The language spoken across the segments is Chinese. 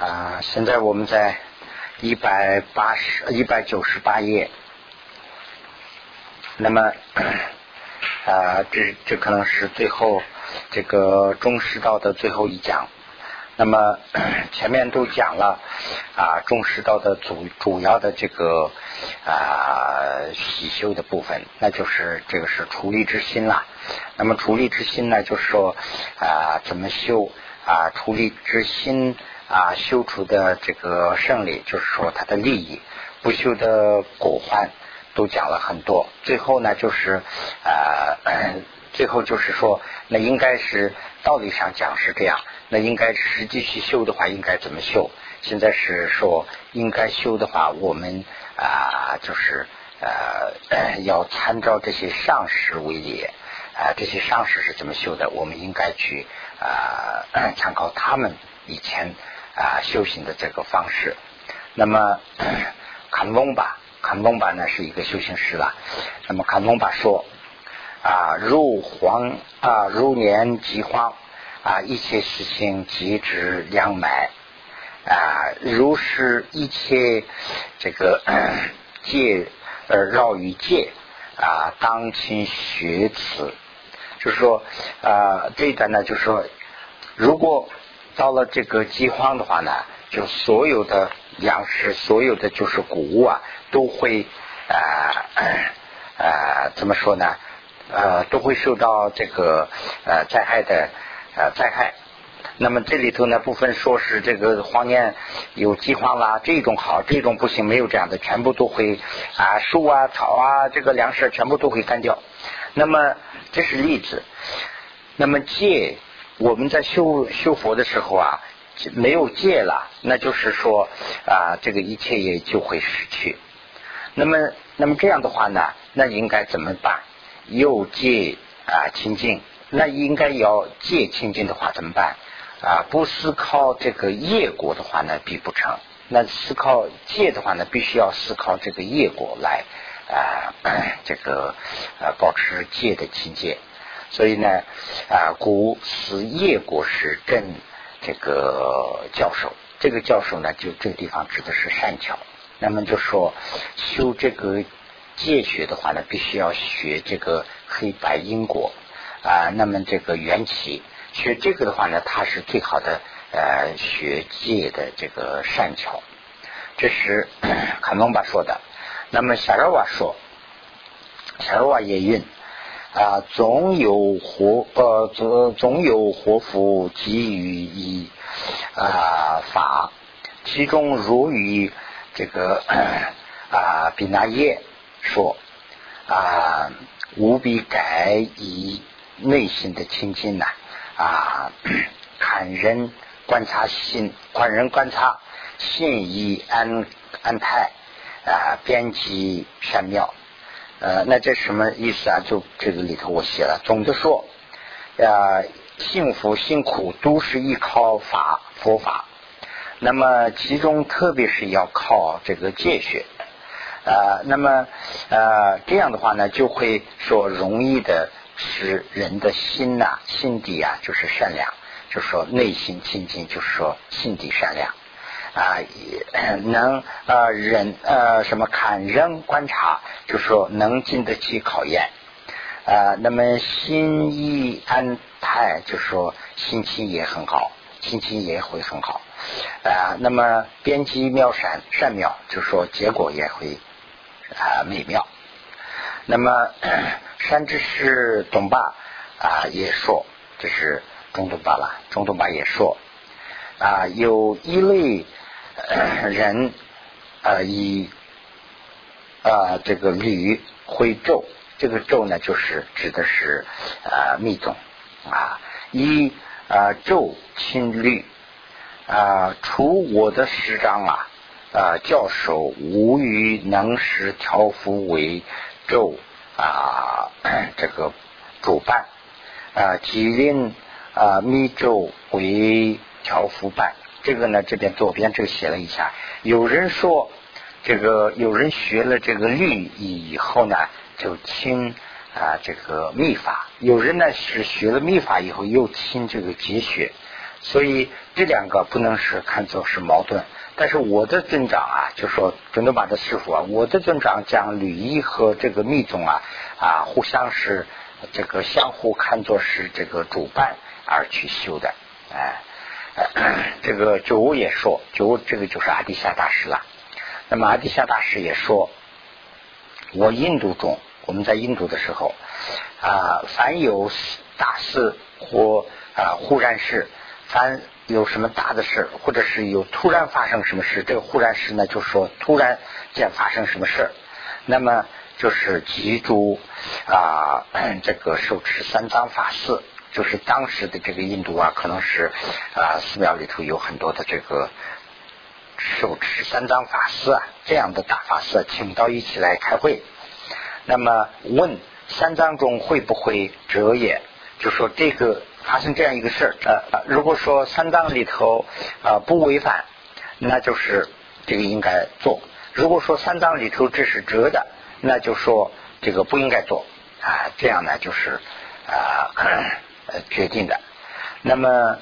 啊，现在我们在一百八十一百九十八页，那么啊，这这可能是最后这个中师道的最后一讲。那么前面都讲了啊，中师道的主主要的这个啊喜修的部分，那就是这个是处理之心了。那么处理之心呢，就是说啊，怎么修啊？处理之心。啊，修出的这个胜利，就是说他的利益；不修的果患，都讲了很多。最后呢，就是呃，最后就是说，那应该是道理上讲是这样，那应该实际去修的话，应该怎么修？现在是说，应该修的话，我们啊，就是呃，要参照这些上师为例啊，这些上师是怎么修的，我们应该去啊，参考他们以前。啊，修行的这个方式。那么，坎翁巴，坎翁巴呢是一个修行师了。那么坎翁巴说啊，入黄啊，入年饥荒啊，一切事情即止两买啊，如是一切这个 戒呃绕于戒啊，当亲学此。就是说啊，这一段呢，就是说如果。到了这个饥荒的话呢，就所有的粮食，所有的就是谷物啊，都会呃呃怎么说呢？呃，都会受到这个呃灾害的呃灾害。那么这里头呢，部分说是这个荒年有饥荒啦，这种好，这种不行，没有这样的，全部都会啊树啊草啊这个粮食全部都会干掉。那么这是例子。那么戒。我们在修修佛的时候啊，没有戒了，那就是说啊，这个一切也就会失去。那么，那么这样的话呢，那应该怎么办？又戒啊清净，那应该要戒清净的话怎么办？啊，不思考这个业果的话呢，必不成。那思考戒的话呢，必须要思考这个业果来啊，这个啊保持戒的境界。所以呢，啊，古是叶国师跟这个教授，这个教授呢，就这个地方指的是善巧。那么就说修这个戒学的话呢，必须要学这个黑白因果啊。那么这个缘起学这个的话呢，它是最好的呃学戒的这个善巧。这是 卡农巴说的。那么夏尔瓦说，夏尔瓦也云。啊，总有活呃，总总有活福给予以啊法，其中如于这个啊比那耶说啊，无比改以内心的清净呐啊，看人观察心，观人观察心意安安泰啊，编辑善妙。呃，那这什么意思啊？就这个里头我写了。总的说，呃，幸福辛苦都是依靠法佛法。那么其中特别是要靠这个戒学。呃，那么呃这样的话呢，就会说容易的使人的心呐，心底啊就是善良，就是说内心清净，就是说心底善良。啊，能呃忍呃什么看人观察，就说能经得起考验啊。那么心意安泰，就说心情也很好，心情也会很好啊。那么边际妙善善妙，就说结果也会啊美妙。那么 山之师董霸啊也说，这是中东巴了，中东巴也说啊有一类。人啊，以啊这个铝会咒，这个咒呢，就是指的是啊密宗啊，以啊咒亲律啊，除我的师长啊啊教授无与能使调伏为咒啊这个主办啊，吉令啊密咒为调伏办。这个呢，这边左边这个写了一下。有人说，这个有人学了这个律以后呢，就听啊这个秘法；有人呢是学了秘法以后又听这个结学。所以这两个不能是看作是矛盾。但是我的尊长啊，就说准德巴的师傅啊，我的尊长讲吕一和这个密宗啊啊，互相是这个相互看作是这个主办而去修的，哎，这个九五也说，九五这个就是阿底夏大师了。那么阿底夏大师也说，我印度中，我们在印度的时候啊，凡有大事或啊忽然事，凡。有什么大的事，或者是有突然发生什么事，这个忽然事呢，就说突然间发生什么事，那么就是记住啊，这个受持三藏法寺，就是当时的这个印度啊，可能是啊寺庙里头有很多的这个受持三藏法师啊，这样的大法师，请到一起来开会，那么问三藏中会不会折也，就说这个。发生这样一个事儿，呃，如果说三藏里头啊不违反，那就是这个应该做；如果说三藏里头这是折的，那就说这个不应该做啊。这样呢就是啊 呃决定的。那么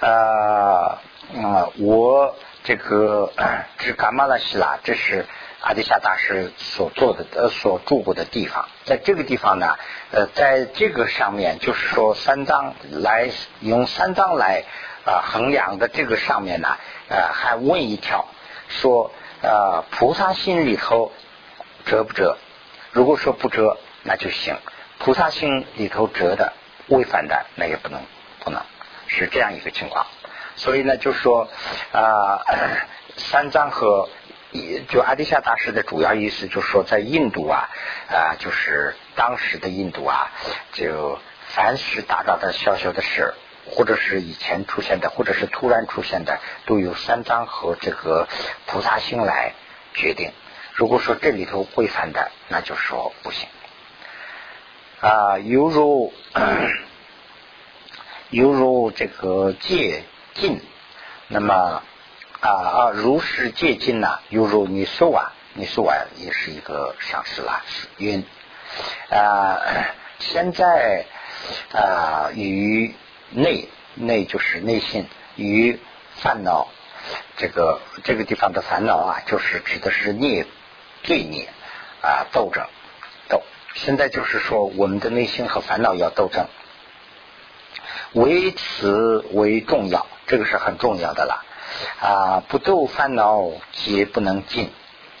呃啊，我这个这伽玛拉希拉，这是。阿底夏大师所做的呃所住过的地方，在这个地方呢，呃，在这个上面就是说三藏来用三藏来啊衡量的这个上面呢，呃，还问一条，说呃菩萨心里头折不折？如果说不折，那就行；菩萨心里头折的违反的，那也不能不能是这样一个情况。所以呢，就说啊 三藏和。就阿底夏大师的主要意思，就是说，在印度啊，啊，就是当时的印度啊，就凡是大大的小小的事，或者是以前出现的，或者是突然出现的，都由三藏和这个菩萨心来决定。如果说这里头违反的，那就说不行。啊，犹如犹如这个戒禁，那么。啊啊！如是戒禁呐，犹如你说啊，你说啊也是一个上师啦，晕啊。现在啊，与内内就是内心与烦恼，这个这个地方的烦恼啊，就是指的是孽罪孽啊斗争。现在就是说，我们的内心和烦恼要斗争，为此为重要，这个是很重要的了。啊，不斗烦恼皆不能进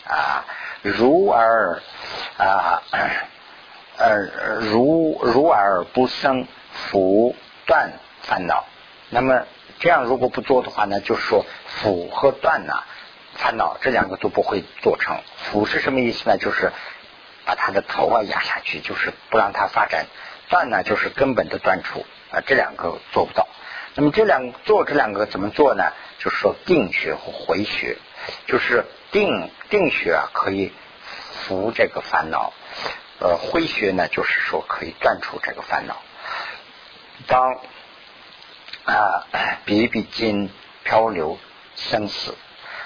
啊，如而啊，呃，如如而不生福断烦恼。那么这样如果不做的话呢，就是说福和断呐，烦恼这两个都不会做成。福是什么意思呢？就是把他的头啊压下去，就是不让它发展。断呢，就是根本的断除啊，这两个做不到。那么这两做这两个怎么做呢？就是说定学和回学，就是定定学啊可以服这个烦恼，呃回学呢就是说可以断除这个烦恼。当啊比比金漂流生死，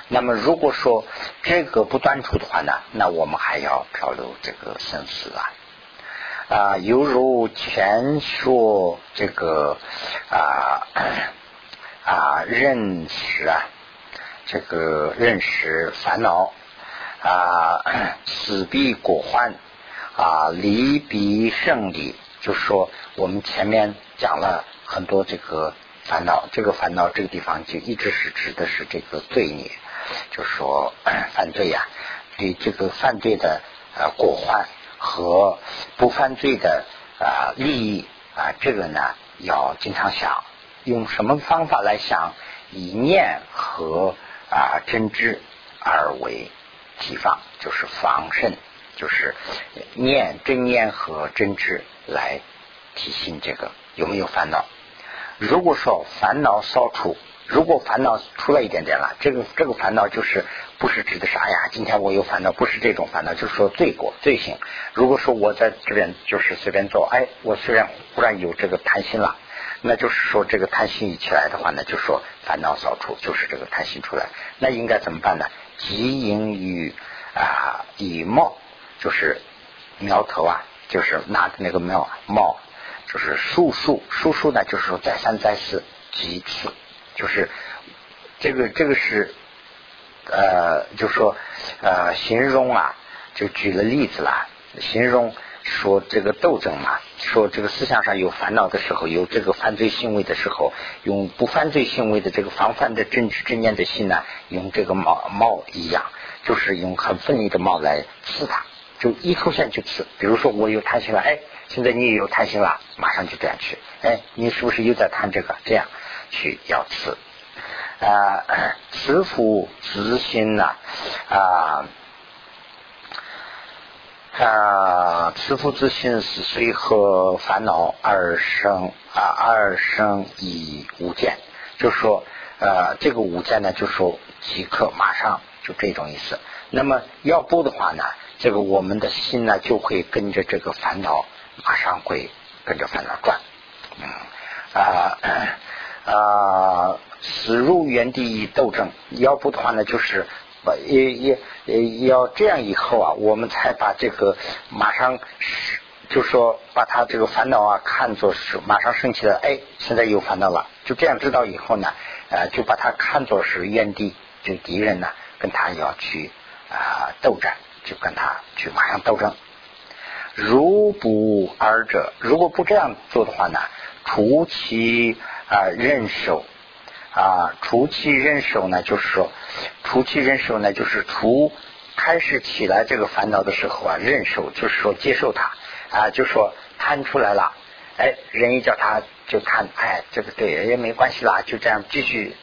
那么如果说这个不断除的话呢，那我们还要漂流这个生死啊。啊，犹如前说这个啊啊认识啊，这个认识烦恼啊，死必果欢啊，离必胜利。就说我们前面讲了很多这个烦恼，这个烦恼这个地方就一直是指的是这个罪孽，就说犯罪呀，对这个犯罪的呃果患。和不犯罪的啊利益啊，这个呢要经常想，用什么方法来想？以念和啊真知而为提防，就是防慎，就是念真念和真知来提醒这个有没有烦恼。如果说烦恼消除。如果烦恼出来一点点了，这个这个烦恼就是不是指的啥呀？今天我有烦恼，不是这种烦恼，就是说罪过、罪行。如果说我在这边就是随便做，哎，我虽然忽然有这个贪心了，那就是说这个贪心一起来的话呢，就说烦恼扫除，就是这个贪心出来。那应该怎么办呢？即应于啊以帽，就是苗头啊，就是拿着那个帽帽，就是数数数数呢，就是说再三再四几次。就是这个这个是呃，就说呃，形容啊，就举了例子啦，形容说这个斗争嘛，说这个思想上有烦恼的时候，有这个犯罪行为的时候，用不犯罪行为的这个防范的真知正念的心呢，用这个矛矛一样，就是用很锋利的矛来刺他，就一出现就刺。比如说我有贪心了，哎。现在你也有贪心了，马上就这样去。哎，你是不是又在贪这个？这样去要慈啊，慈福慈心呐啊啊，慈福之心是随和烦恼而生啊，而生以无见。就说呃，这个无见呢，就说即刻马上就这种意思。那么要不的话呢，这个我们的心呢，就会跟着这个烦恼。马上会跟着烦恼转，嗯啊啊，死入原地斗争。要不的话呢，就是也也也要这样以后啊，我们才把这个马上，就说把他这个烦恼啊看作是马上升起来，哎，现在有烦恼了，就这样知道以后呢，呃，就把他看作是原地就敌人呢，跟他要去啊斗战，就跟他去马上斗争。如不二者，如果不这样做的话呢？除其啊忍受啊，除其忍受呢，就是说，除其忍受呢，就是除开始起来这个烦恼的时候啊，忍受就是说接受它啊，就说贪出来了，哎，人一叫他就贪，哎，这个对也没关系啦，就这样继续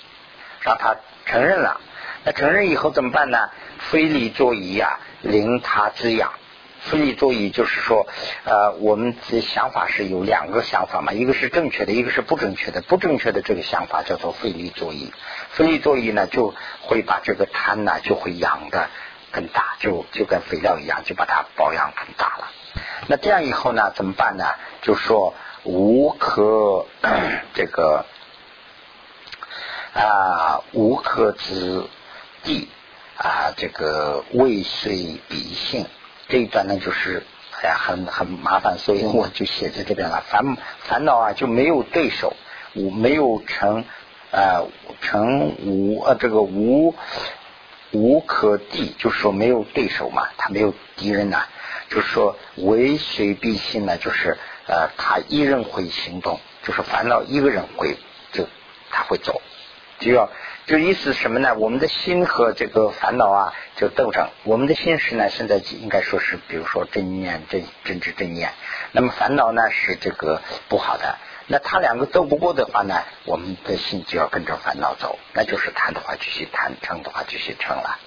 让他承认了。那承认以后怎么办呢？非礼作揖啊，令他滋养。非利作义就是说，呃，我们的想法是有两个想法嘛，一个是正确的，一个是不正确的。不正确的这个想法叫做非利作义，非利作义呢，就会把这个贪呢就会养的更大，就就跟肥料一样，就把它保养更大了。那这样以后呢，怎么办呢？就说无可这个啊，无可之地啊，这个未遂必性。这一段呢，就是哎呀，很很麻烦，所以我就写在这边了。烦烦恼啊，就没有对手，无没有成呃成无呃这个无无可敌，就是说没有对手嘛，他没有敌人呐。就是说为随必信呢，就是呃他一人会行动，就是烦恼一个人会就他会走，就要。就意思什么呢？我们的心和这个烦恼啊，就斗争。我们的心是呢，现在应该说是，比如说正念、正正知、正念。那么烦恼呢是这个不好的。那他两个斗不过的话呢，我们的心就要跟着烦恼走。那就是贪的话继续贪，嗔的话继续嗔了。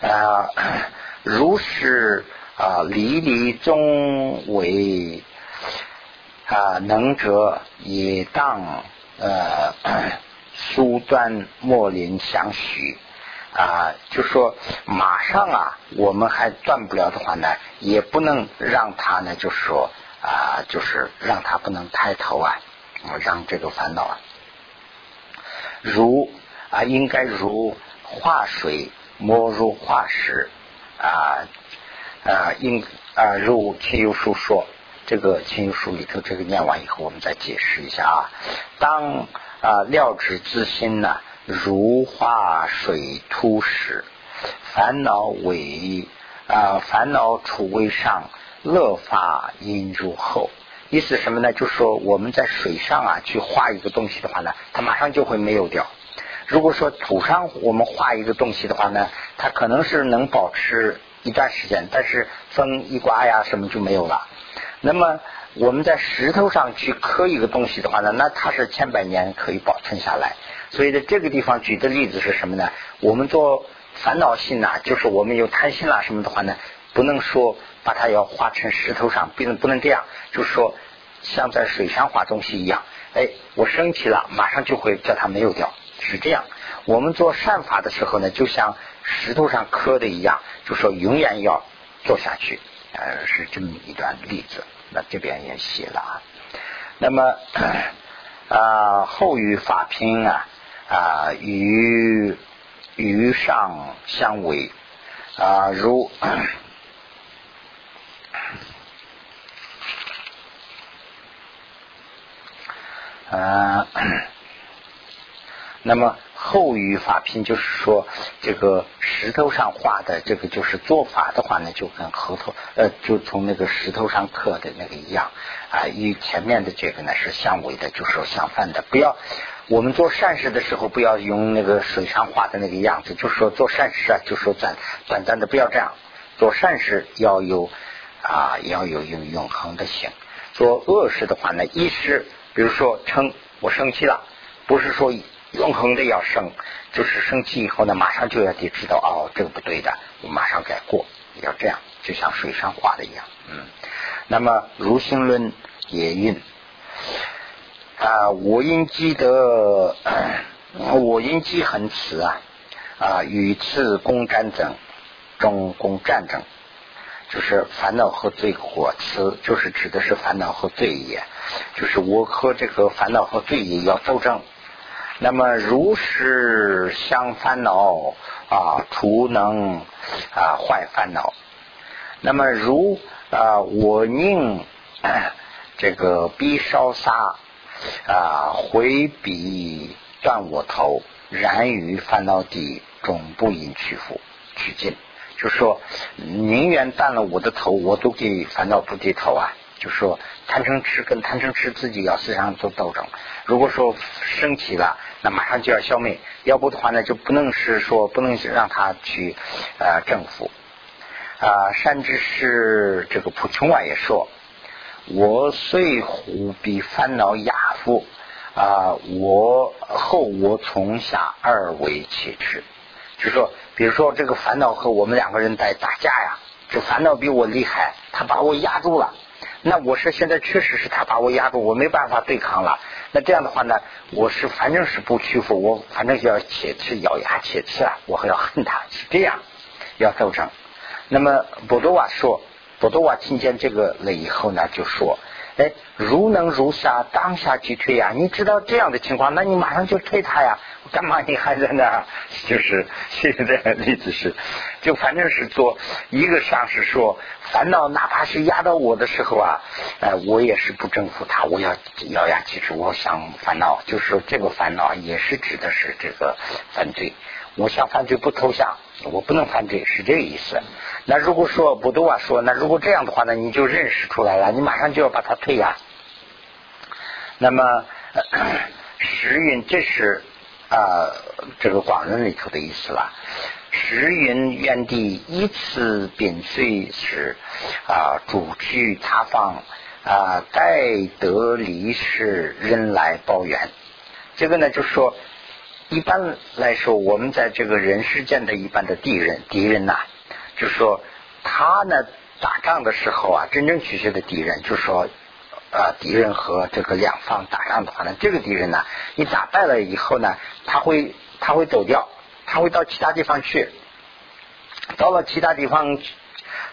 啊，如是啊，离离中为啊，能者也当呃。疏断莫林相许啊，就说马上啊，我们还断不了的话呢，也不能让他呢，就是说啊，就是让他不能抬头啊，让这个烦恼啊，如啊，应该如化水莫如化石啊啊，应啊如秦有书说，这个秦有书里头这个念完以后，我们再解释一下啊，当。啊，料之自心呐，如化水突石，烦恼为啊，烦恼处为上，乐法因如后。意思什么呢？就说我们在水上啊，去画一个东西的话呢，它马上就会没有掉。如果说土上我们画一个东西的话呢，它可能是能保持一段时间，但是风一刮呀，什么就没有了。那么。我们在石头上去刻一个东西的话呢，那它是千百年可以保存下来。所以在这个地方举的例子是什么呢？我们做烦恼心呐，就是我们有贪心啦什么的话呢，不能说把它要画成石头上，不能不能这样，就是说像在水上画东西一样。哎，我生气了，马上就会叫它没有掉，是这样。我们做善法的时候呢，就像石头上刻的一样，就说永远要做下去。呃，是这么一段例子。那这边也写了啊，那么 啊后与法拼啊啊与与上相违啊如 啊那么后语法拼就是说，这个石头上画的这个就是做法的话呢，就跟核桃呃，就从那个石头上刻的那个一样啊。与前面的这个呢是相违的，就是说相反的。不要我们做善事的时候，不要用那个水上画的那个样子，就是说做善事啊，就说短短暂的，不要这样。做善事要有啊，要有有永恒的性。做恶事的话呢，一是比如说称我生气了，不是说。永恒的要生，就是生气以后呢，马上就要得知道哦，这个不对的，我马上改过，要这样，就像水上画的一样，嗯。那么如心论也运啊，我应积得，我应积恒慈啊啊，与次共战争，中共战争，就是烦恼和罪火慈，就是指的是烦恼和罪业，就是我和这个烦恼和罪业要斗争。那么如是相烦恼啊，除能啊坏烦恼。那么如啊我宁这个必烧杀啊回避断我头，然于烦恼地终不应屈服取尽。就说宁愿断了我的头，我都给烦恼不低头啊。就说贪嗔痴跟贪嗔痴自己要思想做斗争。如果说升起了。那马上就要消灭，要不的话呢，就不能是说不能让他去呃征服啊。甚至是这个普琼瓦也说，我虽虎比烦恼亚夫啊，我后我从下二为其持，就说，比如说这个烦恼和我们两个人在打架呀，这烦恼比我厉害，他把我压住了。那我是现在确实是他把我压住，我没办法对抗了。那这样的话呢，我是反正是不屈服，我反正要切齿咬牙切齿啊，我还要恨他，是这样要斗争。那么博多瓦说，博多瓦听见这个了以后呢，就说：哎，如能如下，当下即退呀！你知道这样的情况，那你马上就退他呀。干嘛你还在那儿？就是现在的例子是，就反正是做一个上是说烦恼，哪怕是压到我的时候啊，哎，我也是不征服他，我要咬牙切齿，我想烦恼，就是说这个烦恼也是指的是这个犯罪。我想犯罪不投降，我不能犯罪，是这个意思。那如果说不多啊说，那如果这样的话呢，你就认识出来了，你马上就要把它退啊。那么时运这是。啊，这个广论里头的意思了。时云原地依次贬碎时，啊，主去他方啊，待得离世人来报怨。这个呢，就是说，一般来说，我们在这个人世间的一般的敌人，敌人呐，就是说，他呢打仗的时候啊，真正取决的敌人，就是说。啊，敌人和这个两方打仗的话呢，这个敌人呢，你打败了以后呢，他会他会走掉，他会到其他地方去，到了其他地方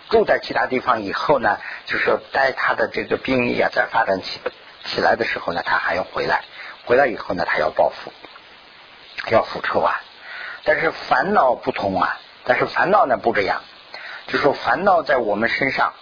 住在其他地方以后呢，就是说待他的这个兵力啊在发展起起来的时候呢，他还要回来，回来以后呢，他要报复，要复仇啊。但是烦恼不同啊，但是烦恼呢不这样，就说烦恼在我们身上。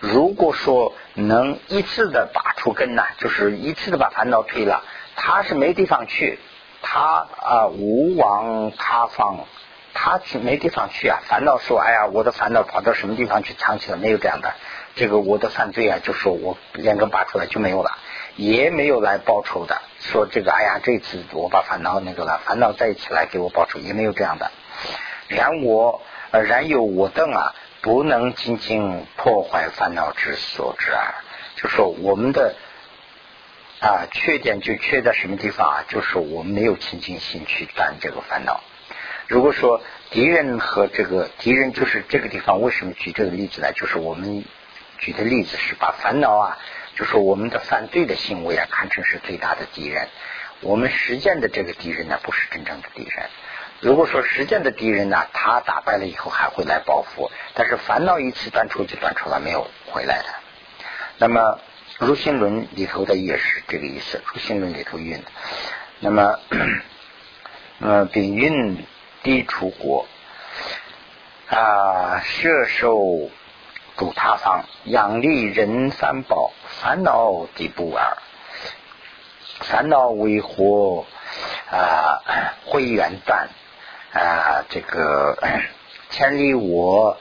如果说能一次的拔出根呢，就是一次的把烦恼推了，他是没地方去，他啊无往他方，他去没地方去啊。烦恼说，哎呀，我的烦恼跑到什么地方去藏起了？没有这样的，这个我的犯罪啊，就说我连根拔出来就没有了，也没有来报仇的。说这个，哎呀，这次我把烦恼那个了，烦恼再一起来给我报仇，也没有这样的。然我然有我等啊。不能仅仅破坏烦恼之所致啊！就说我们的啊缺点就缺在什么地方啊？就是我们没有清净心去断这个烦恼。如果说敌人和这个敌人就是这个地方，为什么举这个例子呢？就是我们举的例子是把烦恼啊，就是我们的犯罪的行为啊，堪称是最大的敌人。我们实践的这个敌人呢，不是真正的敌人。如果说实践的敌人呢，他打败了以后还会来报复，但是烦恼一次断出就断出了，没有回来的。那么如心论里头的也是这个意思，如心论里头运。那么，呃，丙运低出国啊，射受主他方，养利人三宝，烦恼第不二，烦恼为祸。啊，会远断啊，这个千里我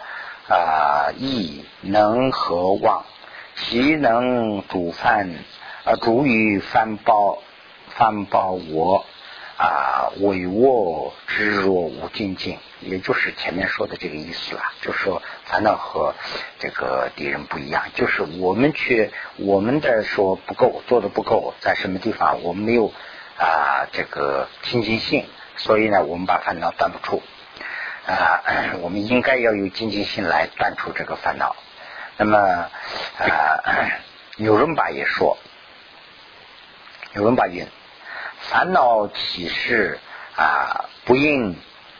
啊，亦能何望？其能煮饭啊，煮于饭包饭包我。啊，委握之若无尽尽，也就是前面说的这个意思了。就是说，烦恼和这个敌人不一样，就是我们去我们的说不够，做的不够，在什么地方我们没有啊这个清净性，所以呢，我们把烦恼断不出啊。我们应该要有清净性来断除这个烦恼。那么啊，有人把也说，有人把云。烦恼起是啊，不应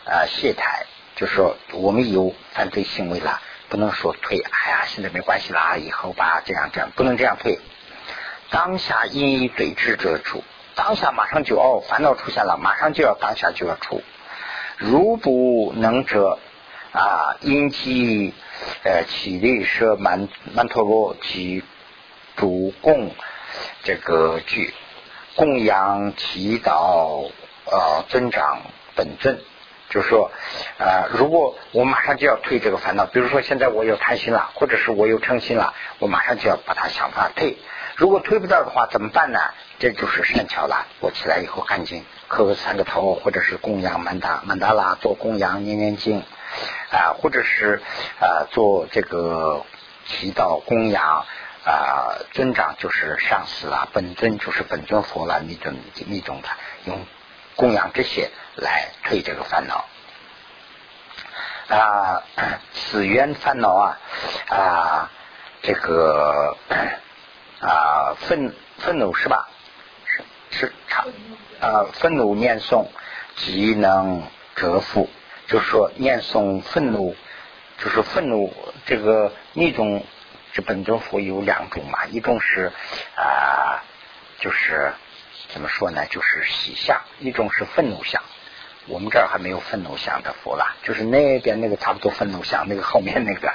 啊懈怠，就说我们有犯罪行为了，不能说退。哎呀，现在没关系啦，以后吧，这样这样，不能这样退。当下因以对治者出，当下马上就哦，烦恼出现了，马上就要当下就要出。如不能者啊，因其呃起立设曼曼陀罗及主供这个句。供养祈祷呃增长本尊，就是说呃，如果我马上就要退这个烦恼，比如说现在我有贪心了，或者是我有嗔心了，我马上就要把它想法退。如果退不到的话，怎么办呢？这就是善巧了。我起来以后赶紧磕个三个头，或者是供养曼达曼达拉做供养念念经啊，或者是啊做这个祈祷供养。啊，尊长就是上司啊，本尊就是本尊佛了，那种那种的，用供养这些来退这个烦恼啊，此缘烦恼啊啊，这个啊愤愤怒是吧？是是长啊，愤怒念诵即能折服，就是说念诵愤怒，就是愤怒这个那种。这本尊佛有两种嘛，一种是啊，就是怎么说呢，就是喜相；一种是愤怒相。我们这儿还没有愤怒相的佛了，就是那边那个差不多愤怒相，那个后面那个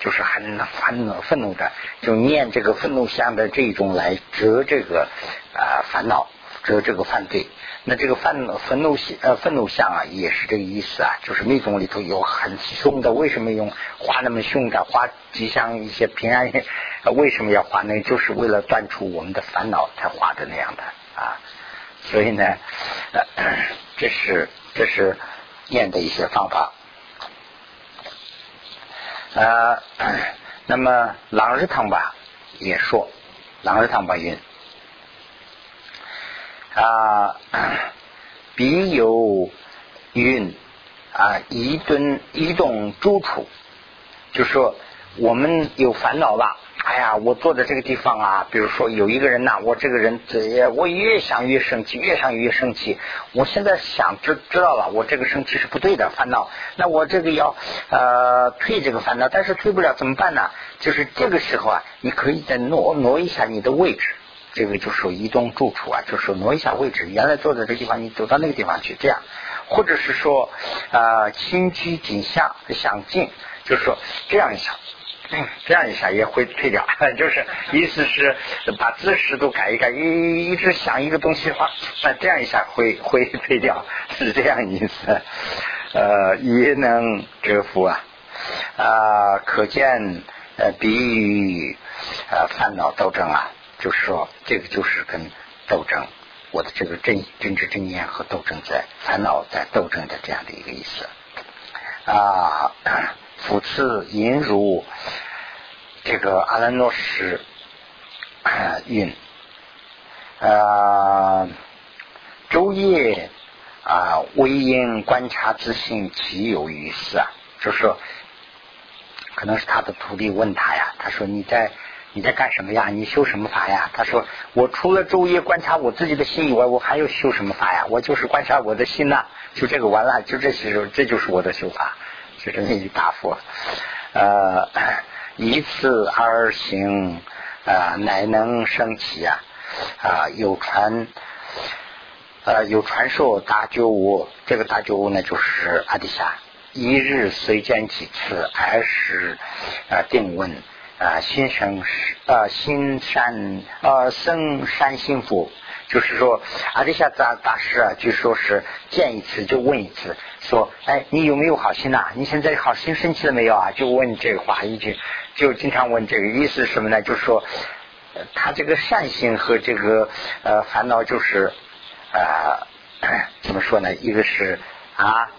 就是很烦恼、愤怒的，就念这个愤怒相的这种来折这个啊烦恼，折这个犯罪。那这个愤怒愤怒呃愤怒相啊，也是这个意思啊，就是密宗里头有很凶的，为什么用画那么凶的，画吉祥一些平安？为什么要画那？就是为了断除我们的烦恼才画的那样的啊。所以呢，这是这是念的一些方法啊。那么朗日堂吧也说，朗日堂吧云。啊，彼有云啊，移顿移动住处，就说我们有烦恼了。哎呀，我坐在这个地方啊，比如说有一个人呐，我这个人这我越想越生气，越想越生气。我现在想知知道了，我这个生气是不对的，烦恼。那我这个要呃退这个烦恼，但是退不了怎么办呢？就是这个时候啊，你可以再挪挪一下你的位置。这个就说移动住处啊，就是挪一下位置，原来坐在这个地方，你走到那个地方去，这样，或者是说啊，轻居景象想进，就是说这样一下，这样一下也会退掉，就是意思是把姿势都改一改，一一直想一个东西的话，那这样一下会会退掉，是这样意思，呃，也能折服啊，啊，可见呃，比喻呃烦恼斗争啊。就是说，这个就是跟斗争，我的这个真真知真念和斗争在烦恼在斗争的这样的一个意思啊。复次引如这个阿兰诺什运啊，昼夜啊，微因观察自性，其有于事啊。就是说，可能是他的徒弟问他呀，他说你在。你在干什么呀？你修什么法呀？他说：“我除了昼夜观察我自己的心以外，我还要修什么法呀？我就是观察我的心呐，就这个完了，就这些，这就是我的修法。”就是那一大佛。呃，以此而行，啊，乃能升起啊！啊，有传，呃，有传授大觉悟。这个大觉悟呢，就是阿底峡。一日虽见几次，还是啊定问。啊，心生啊，心善啊，生善幸福，就是说阿底夏大大师啊，据说是见一次就问一次，说哎，你有没有好心呐？你现在好心生气了没有啊？就问这个话，一句就经常问这个意思是什么呢？就是说他这个善心和这个呃烦恼就是呃 怎么说呢？一个是啊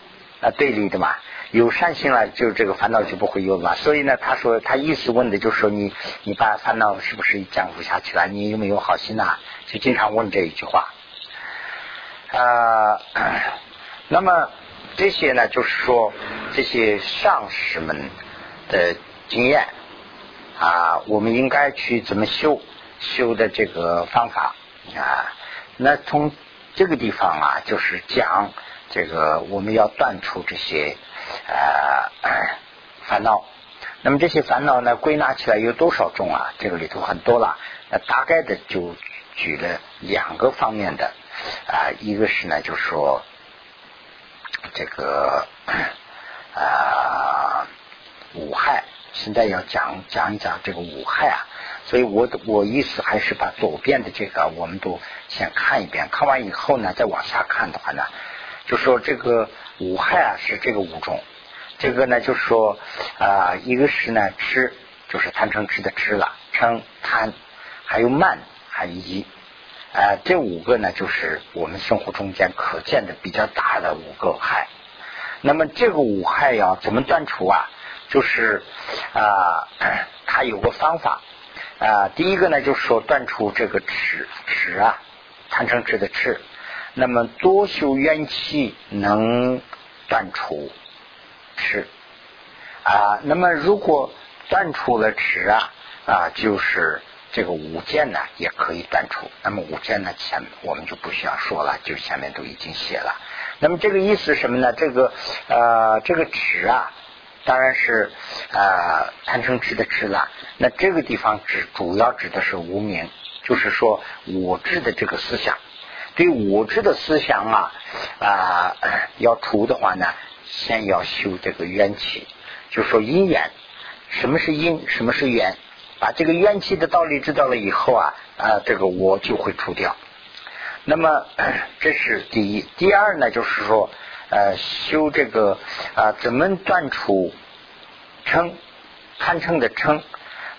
啊对立的嘛。有善心了，就这个烦恼就不会有了。所以呢，他说他意思问的就是说你你把烦恼是不是降服下去了？你有没有好心呐？就经常问这一句话。啊，那么这些呢，就是说这些上师们的经验啊，我们应该去怎么修修的这个方法啊？那从这个地方啊，就是讲这个我们要断除这些。呃，烦恼。那么这些烦恼呢，归纳起来有多少种啊？这个里头很多了。那大概的就举了两个方面的啊，一个是呢，就说这个啊五害。现在要讲讲一讲这个五害啊。所以我我意思还是把左边的这个我们都先看一遍，看完以后呢，再往下看的话呢，就说这个。五害啊是这个五种，这个呢就是说啊，一个是呢吃，就是贪嗔痴的痴了，嗔贪，还有慢，还有疑，啊，这五个呢就是我们生活中间可见的比较大的五个害。那么这个五害要怎么断除啊？就是啊，它有个方法啊，第一个呢就是说断除这个痴痴啊，贪嗔痴的痴。那么多修冤气能断除痴啊，那么如果断除了痴啊啊，就是这个五见呢也可以断除。那么五见呢前我们就不需要说了，就前面都已经写了。那么这个意思什么呢？这个呃这个痴啊，当然是呃贪嗔痴的痴了。那这个地方指主要指的是无名，就是说我执的这个思想。对我执的思想啊啊 要除的话呢，先要修这个冤气，就说因缘，什么是因，什么是缘，把这个冤气的道理知道了以后啊啊，这个我就会除掉。那么 这是第一，第二呢，就是说呃修这个啊怎么断除称贪称的称，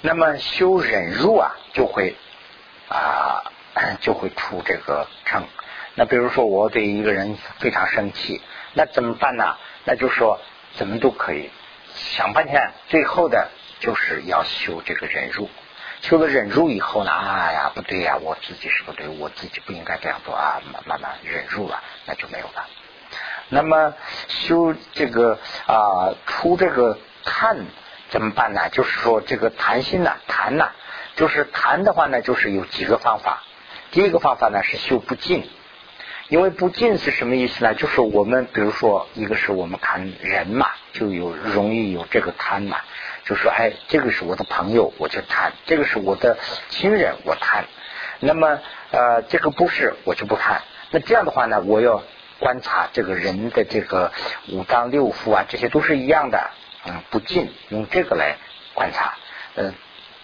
那么修忍辱啊就会啊。就会出这个称。那比如说我对一个人非常生气，那怎么办呢？那就说怎么都可以，想半天，最后的就是要修这个忍辱。修了忍辱以后呢，哎呀，不对呀，我自己是不对，我自己不应该这样做啊，慢慢慢忍辱了，那就没有了。那么修这个啊，出这个叹怎么办呢？就是说这个谈心呢，谈呢，就是谈的话呢，就是有几个方法。第一个方法呢是修不净，因为不净是什么意思呢？就是我们比如说，一个是我们看人嘛，就有容易有这个贪嘛，就说哎，这个是我的朋友，我就贪；这个是我的亲人，我贪。那么呃，这个不是，我就不贪。那这样的话呢，我要观察这个人的这个五脏六腑啊，这些都是一样的，嗯，不净，用这个来观察，嗯，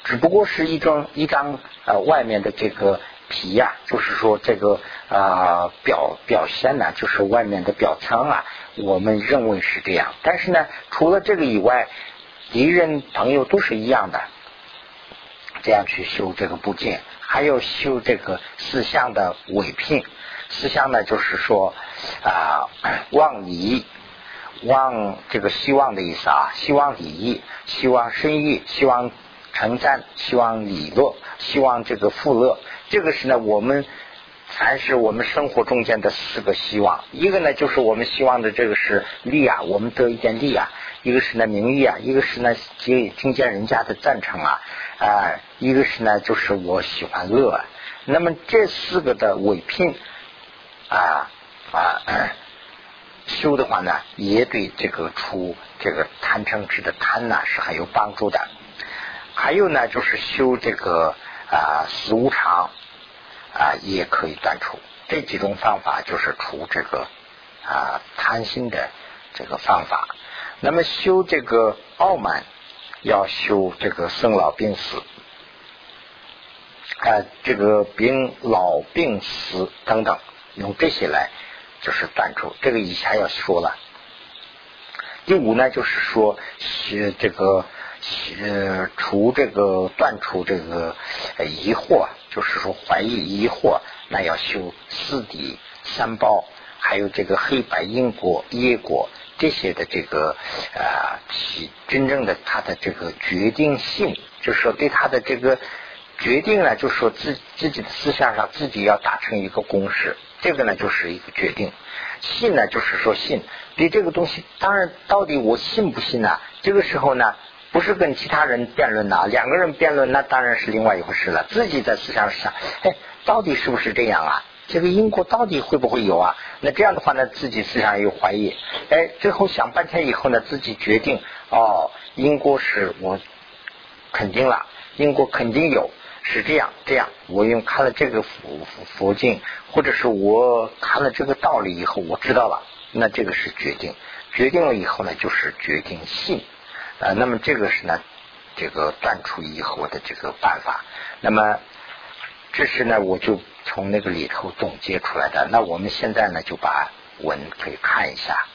只不过是一张一张呃外面的这个。皮呀，就是说这个啊表表现呢，就是外面的表层啊，我们认为是这样。但是呢，除了这个以外，敌人朋友都是一样的。这样去修这个部件，还有修这个四象的伪聘。四象呢，就是说啊望礼，望这个希望的意思啊，希望礼义，希望生意，希望称赞，希望礼乐，希望这个富乐。这个是呢，我们才是我们生活中间的四个希望，一个呢就是我们希望的这个是利啊，我们得一点利啊；一个是呢名誉啊；一个是呢听听见人家的赞成啊；啊，一个是呢就是我喜欢乐。啊那么这四个的伪聘啊啊修的话呢，也对这个出这个贪嗔痴的贪呢是很有帮助的。还有呢，就是修这个啊死无常。啊，也可以断除这几种方法，就是除这个啊贪心的这个方法。那么修这个傲慢，要修这个生老病死啊，这个病老病死等等，用这些来就是断除。这个以下要说了。第五呢，就是说这个呃除这个断除这个疑惑，就是说怀疑疑惑，那要修四谛三宝，还有这个黑白因果业果这些的这个啊，真正的他的这个决定性，就是说对他的这个决定呢，就是说自自己的思想上自己要达成一个公式，这个呢就是一个决定。信呢，就是说信对这个东西，当然到底我信不信呢？这个时候呢，不是跟其他人辩论呐，两个人辩论那当然是另外一回事了。自己在思想上，哎，到底是不是这样啊？这个因果到底会不会有啊？那这样的话呢，自己思想有怀疑，哎，最后想半天以后呢，自己决定哦，因果是我肯定了，因果肯定有。是这样，这样我用看了这个佛佛经，或者是我看了这个道理以后，我知道了，那这个是决定，决定了以后呢，就是决定信啊。那么这个是呢，这个断除以后的这个办法。那么这是呢，我就从那个里头总结出来的。那我们现在呢，就把文可以看一下，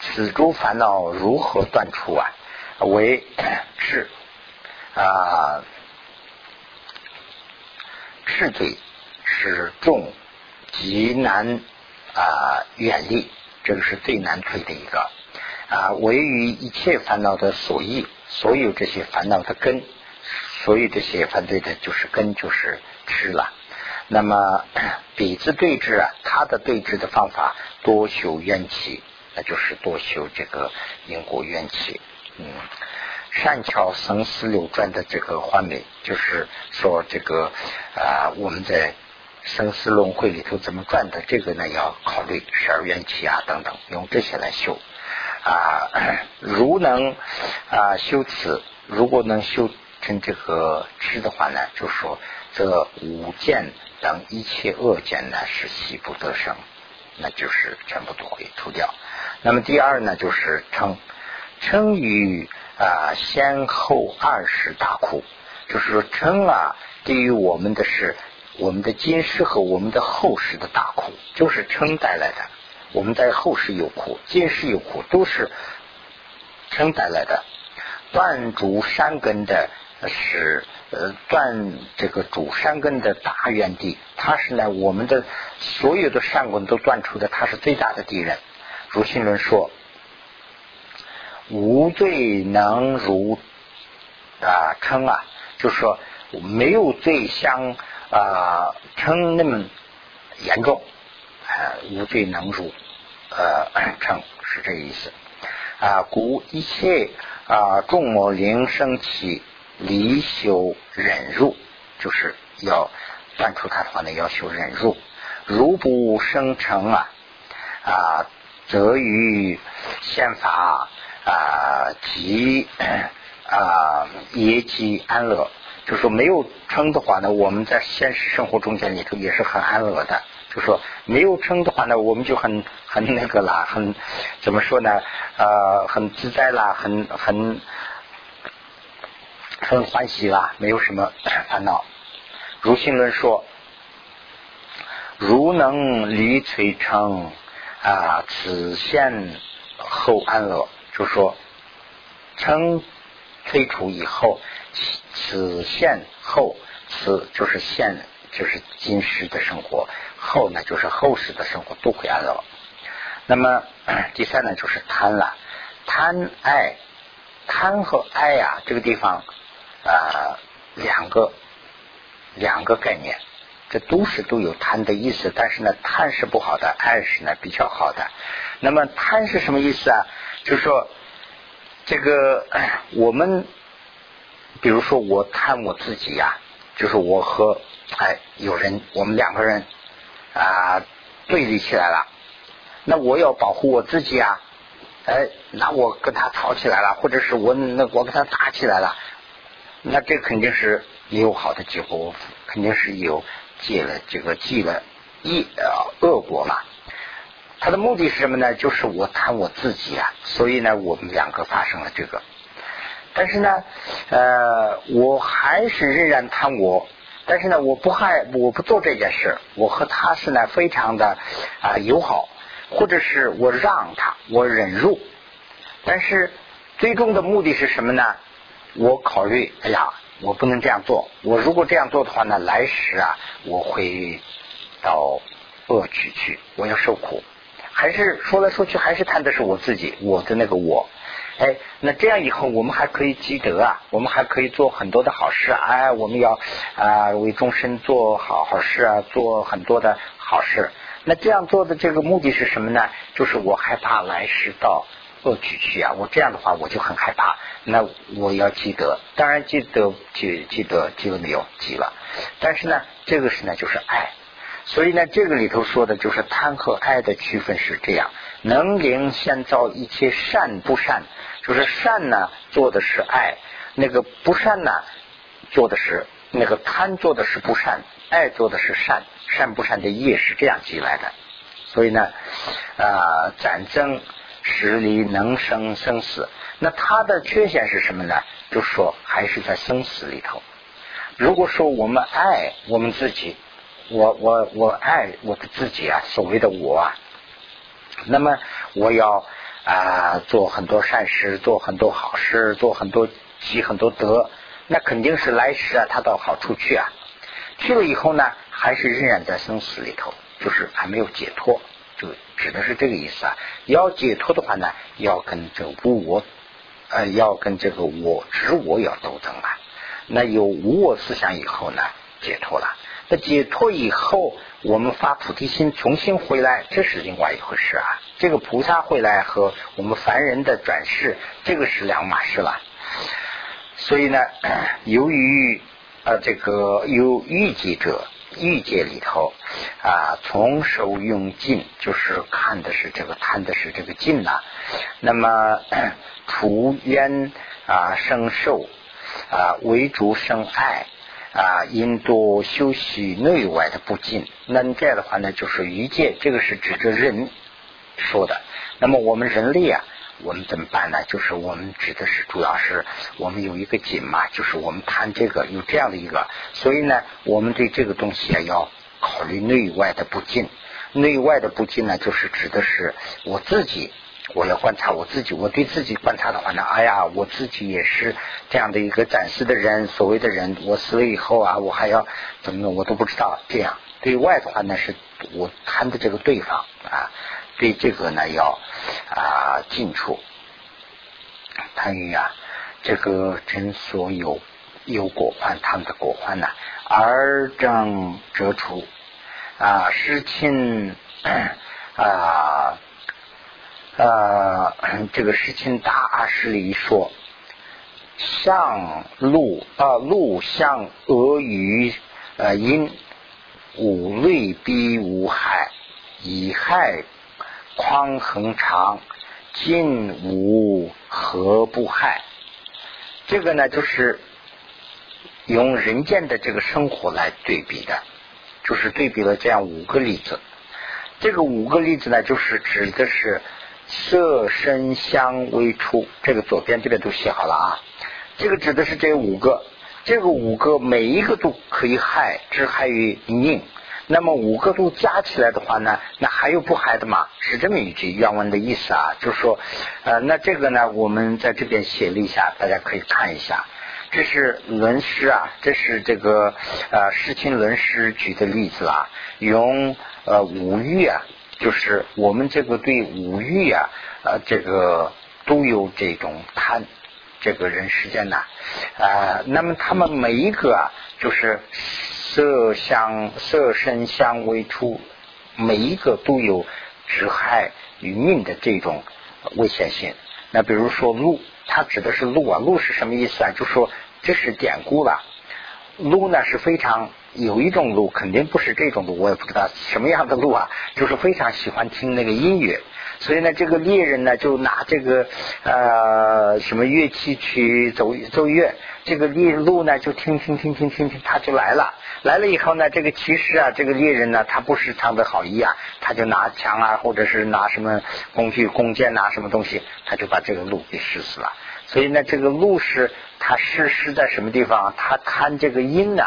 此诸烦恼如何断除啊？为 是啊。是罪是重极难啊远离，这个是最难推的一个啊，唯于一切烦恼的所依，所有这些烦恼的根，所有这些犯罪的就是根，就是吃了。那么彼之对治啊，他的对治的方法多修冤气，那就是多修这个因果冤气，嗯。善巧生死流转的这个画面，就是说这个啊，我们在生死轮回里头怎么转的，这个呢要考虑十二缘起啊等等，用这些来修啊。如能啊修此，如果能修成这个知的话呢，就说这五见等一切恶见呢是悉不得生，那就是全部都会除掉。那么第二呢，就是称称于。啊，先后二十大苦，就是说称啊，对于我们的是我们的今世和我们的后世的大苦，就是称带来的。我们在后世有苦，今世有苦，都是称带来的。断主山根的是呃断这个主山根的大原地，它是呢我们的所有的善根都断出的，它是最大的敌人。如心论说。无罪能如啊称啊，就是说没有罪相啊称那么严重啊，无罪能如呃称是这意思啊。故一切啊众魔灵升起离修忍辱，就是要断除他的话呢，要修忍辱。如不生成啊啊，则于宪法。啊，极啊，也极安乐。就说没有称的话呢，我们在现实生活中间里头也是很安乐的。就说没有称的话呢，我们就很很那个啦，很怎么说呢？呃，很自在啦，很很很欢喜啦，没有什么烦恼。如心论说，如能离摧称啊，此现后安乐。就说称退出以后，此现后，此就是现，就是今世的生活；后呢，就是后世的生活都会安乐。那么 第三呢，就是贪了，贪爱，贪和爱呀，这个地方啊，两个两个概念，这都是都有贪的意思，但是呢，贪是不好的，爱是呢比较好的。那么贪是什么意思啊？就是说，这个 我们，比如说我贪我自己呀，就是我和哎有人，我们两个人啊对立起来了，那我要保护我自己啊，哎，那我跟他吵起来了，或者是我那我跟他打起来了，那这肯定是有好的结果，肯定是有借了这个积了一呃恶果嘛。他的目的是什么呢？就是我贪我自己啊，所以呢，我们两个发生了这个。但是呢，呃，我还是仍然贪我，但是呢，我不害，我不做这件事，我和他是呢非常的啊友好，或者是我让他，我忍辱，但是最终的目的是什么呢？我考虑，哎呀，我不能这样做，我如果这样做的话呢，来时啊，我会到恶趣去，我要受苦。还是说来说去，还是谈的是我自己，我的那个我。哎，那这样以后我们还可以积德啊，我们还可以做很多的好事。哎，我们要啊为众生做好好事啊，做很多的好事。那这样做的这个目的是什么呢？就是我害怕来世到恶趣去啊。我这样的话我就很害怕。那我要积德，当然积德积积德积了没有？积了。但是呢，这个是呢就是爱。所以呢，这个里头说的就是贪和爱的区分是这样：能灵先造一切善不善，就是善呢做的是爱，那个不善呢做的是那个贪做的是不善，爱做的是善，善不善的业是这样积来的。所以呢，啊，战争实力能生生死，那它的缺陷是什么呢？就说还是在生死里头。如果说我们爱我们自己。我我我爱我的自己啊，所谓的我啊，那么我要啊做很多善事，做很多好事，做很多积很多德，那肯定是来世啊，他到好处去啊，去了以后呢，还是仍然在生死里头，就是还没有解脱，就指的是这个意思啊。要解脱的话呢，要跟这个无我，呃，要跟这个我执我要斗争啊。那有无我思想以后呢，解脱了。那解脱以后，我们发菩提心重新回来，这是另外一回事啊。这个菩萨回来和我们凡人的转世，这个是两码事了。所以呢，由于呃这个有欲界者，欲界里头啊，从受用尽，就是看的是这个，贪的是这个尽呐。那么除冤啊生受啊为主生爱。啊，应多修习内外的不尽，那这样的话呢，就是愚界，这个是指着人说的。那么我们人类啊，我们怎么办呢？就是我们指的是，主要是我们有一个紧嘛，就是我们谈这个有这样的一个，所以呢，我们对这个东西啊，要考虑内外的不尽。内外的不尽呢，就是指的是我自己。我要观察我自己，我对自己观察的话呢，哎呀，我自己也是这样的一个暂时的人，所谓的人，我死了以后啊，我还要怎么弄，我都不知道。这样对外的话呢，是我谈的这个对方啊，对这个呢要啊近处贪欲啊，这个真所有有果患，他们的果患呢，而正折除啊，失亲 啊。呃，这个事情大事里说，上鹿啊鹿向俄语呃因五类必无害，以害匡恒长，尽无何不害。这个呢，就是用人间的这个生活来对比的，就是对比了这样五个例子。这个五个例子呢，就是指的是。色身香味触，这个左边这边都写好了啊。这个指的是这五个，这个五个每一个都可以害，只害于命。那么五个都加起来的话呢，那还有不害的吗？是这么一句原文的意思啊，就是说，呃，那这个呢，我们在这边写了一下，大家可以看一下。这是论师啊，这是这个呃世亲论师举的例子啊，用呃五欲啊。就是我们这个对五欲啊，呃，这个都有这种贪，这个人世间呐，啊，那么他们每一个啊，就是色香色身香味触，每一个都有致害于命的这种危险性。那比如说鹿，它指的是鹿啊，鹿是什么意思啊？就说这是典故了，鹿呢是非常。有一种鹿，肯定不是这种鹿，我也不知道什么样的鹿啊，就是非常喜欢听那个音乐，所以呢，这个猎人呢就拿这个呃什么乐器去奏奏乐，这个猎鹿呢就听听听听听听，他就来了，来了以后呢，这个骑士啊，这个猎人呢，他不是他的好意啊，他就拿枪啊，或者是拿什么工具弓箭呐，什么东西，他就把这个鹿给射死了。所以呢，这个鹿是它是是在什么地方？它看这个音呢？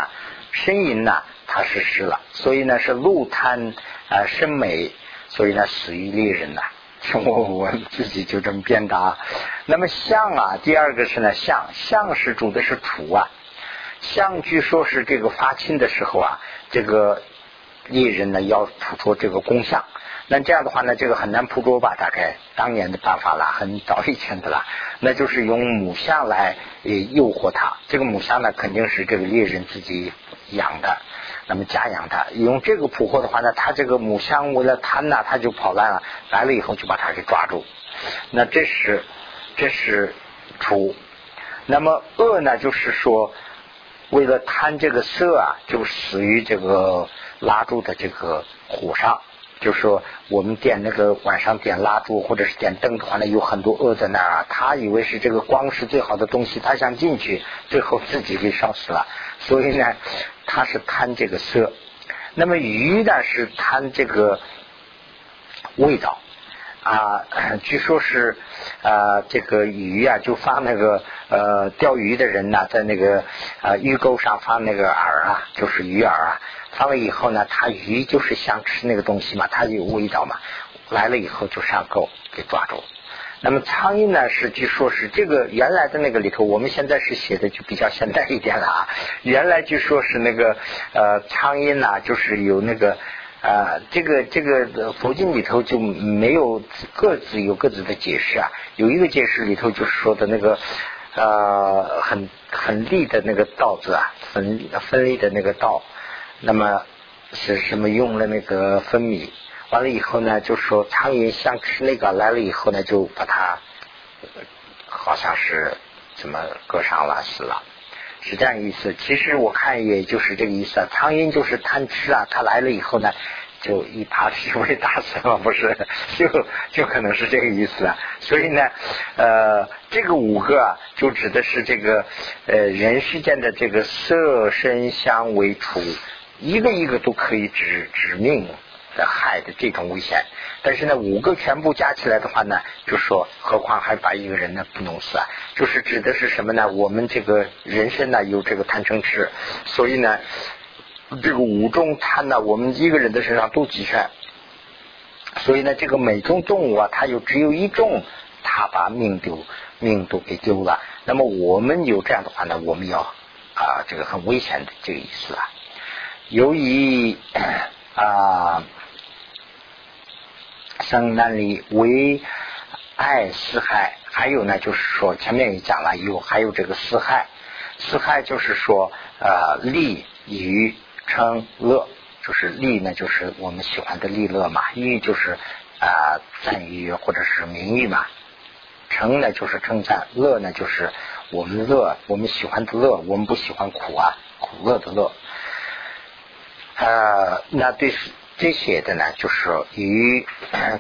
呻吟呢，它是失了，所以呢是路贪啊生美，所以呢死于利人呐。我我自己就这么编的啊。那么相啊，第二个是呢相，相是主的是土啊。相据说是这个发亲的时候啊，这个猎人呢要捕捉这个公相。那这样的话呢，这个很难捕捉吧？大概当年的办法了，很早以前的了。那就是用母象来诱惑他。这个母象呢，肯定是这个猎人自己养的。那么家养它，用这个捕获的话呢，它这个母象为了贪呢，它就跑来了，来了以后就把它给抓住。那这是这是初。那么恶呢，就是说为了贪这个色啊，就死于这个蜡烛的这个火上。就说我们点那个晚上点蜡烛或者是点灯的话呢，有很多恶在那儿啊。他以为是这个光是最好的东西，他想进去，最后自己给烧死了。所以呢，他是贪这个色。那么鱼呢是贪这个味道啊。据说是啊，这个鱼啊就放那个呃钓鱼的人呢，在那个啊鱼钩上放那个饵啊，就是鱼饵啊。放了以后呢，它鱼就是想吃那个东西嘛，它有味道嘛，来了以后就上钩给抓住。那么苍蝇呢，是据说是这个原来的那个里头，我们现在是写的就比较现代一点了啊。原来据说是那个呃苍蝇呢，就是有那个啊，这个这个佛经里头就没有各自有各自的解释啊。有一个解释里头就是说的那个呃很很利的那个道字啊，分分离的那个道。那么是什么用了那个分米？完了以后呢，就说苍蝇想吃那个，来了以后呢，就把它好像是怎么割伤了，死了，是这样意思。其实我看也就是这个意思啊。苍蝇就是贪吃啊，它来了以后呢，就一耙就被打死了，不是？就就可能是这个意思啊。所以呢，呃，这个五个啊，就指的是这个呃人世间的这个色身香味触。一个一个都可以指指命害的这种危险，但是呢，五个全部加起来的话呢，就说何况还把一个人呢不弄死啊？就是指的是什么呢？我们这个人生呢有这个贪嗔痴，所以呢，这个五种贪呢，我们一个人的身上都集全，所以呢，这个每种动物啊，它有只有一种，它把命丢，命都给丢了。那么我们有这样的话呢，我们要啊，这个很危险的这个意思啊。由于 啊，生男里为爱四害，还有呢，就是说前面也讲了，有还有这个四害，四害就是说呃利与称乐，就是利呢就是我们喜欢的利乐嘛，欲就是啊赞誉或者是名誉嘛，称呢就是称赞，乐呢就是我们乐我们喜欢的乐，我们不喜欢苦啊苦乐的乐。呃，那对这些的呢，就是与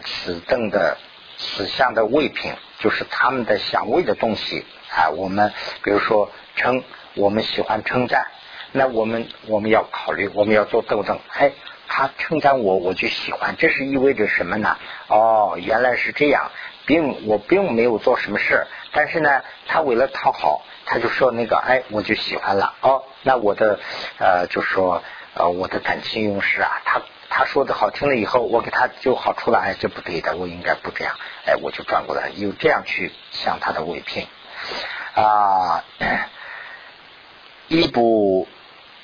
此等的此相的味品，就是他们的香味的东西啊。我们比如说称，我们喜欢称赞，那我们我们要考虑，我们要做斗争。哎，他称赞我，我就喜欢，这是意味着什么呢？哦，原来是这样，并我并没有做什么事，但是呢，他为了讨好，他就说那个，哎，我就喜欢了。哦，那我的呃，就说。呃，我的感情用事啊，他他说的好听了以后，我给他就好处了，哎，这不对的，我应该不这样，哎，我就转过来，又这样去向他的伪聘啊，一不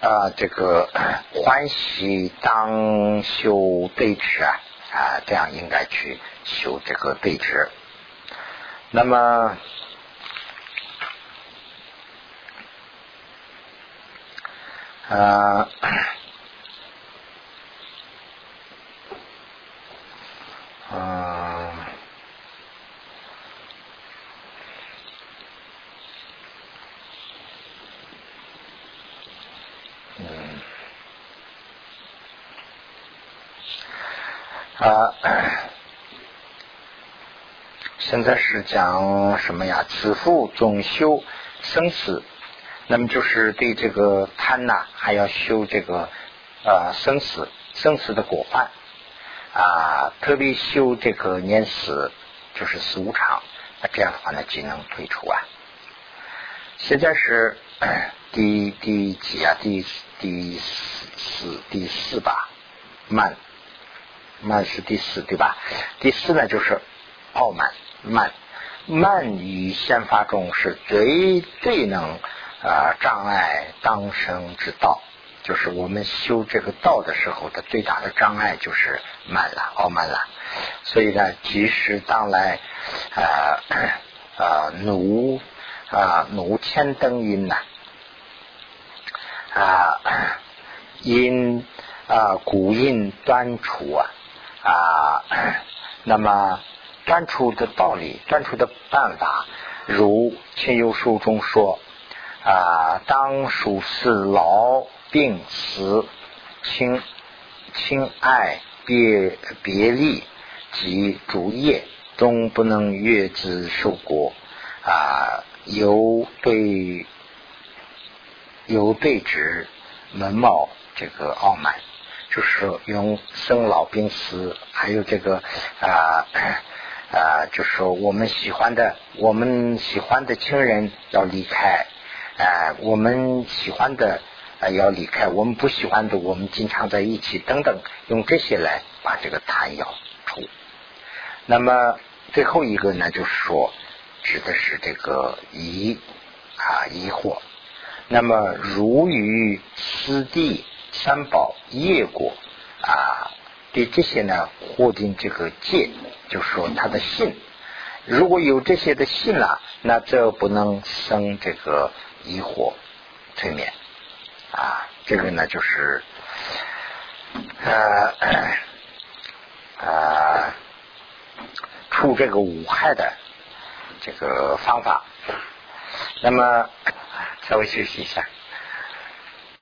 啊，这个欢喜当修对峙啊，啊，这样应该去修这个对峙，那么。啊，嗯，嗯，啊，现在是讲什么呀？子父总修生死。那么就是对这个贪呐，还要修这个呃生死生死的果患啊，特别修这个念死，就是死无常，那这样的话呢，就能退出啊。现在是 第第几啊？第第四第四吧，慢慢是第四对吧？第四呢就是傲慢慢慢于宪法中是最最能啊障碍当生之道，就是我们修这个道的时候的最大的障碍就是慢了傲慢了，所以呢，即使当来啊啊奴。啊，奴千灯音呐，啊，因啊古音断除啊啊，那么断除的道理，断除的办法，如亲友书中说啊，当属是老病死亲亲爱别别离及主业，终不能越之受国啊。有对有对指门貌这个傲慢，就是用生老病死，还有这个啊啊，就是说我们喜欢的，我们喜欢的亲人要离开，啊，我们喜欢的啊要离开，我们不喜欢的，我们经常在一起等等，用这些来把这个贪要除。那么最后一个呢，就是说。指的是这个疑啊疑惑，那么如于四地三宝业果啊，对这些呢获定这个戒，就是说他的信，如果有这些的信了，那这不能生这个疑惑催眠啊，这个呢就是呃呃出这个无害的。这个方法，那么稍微休息一下。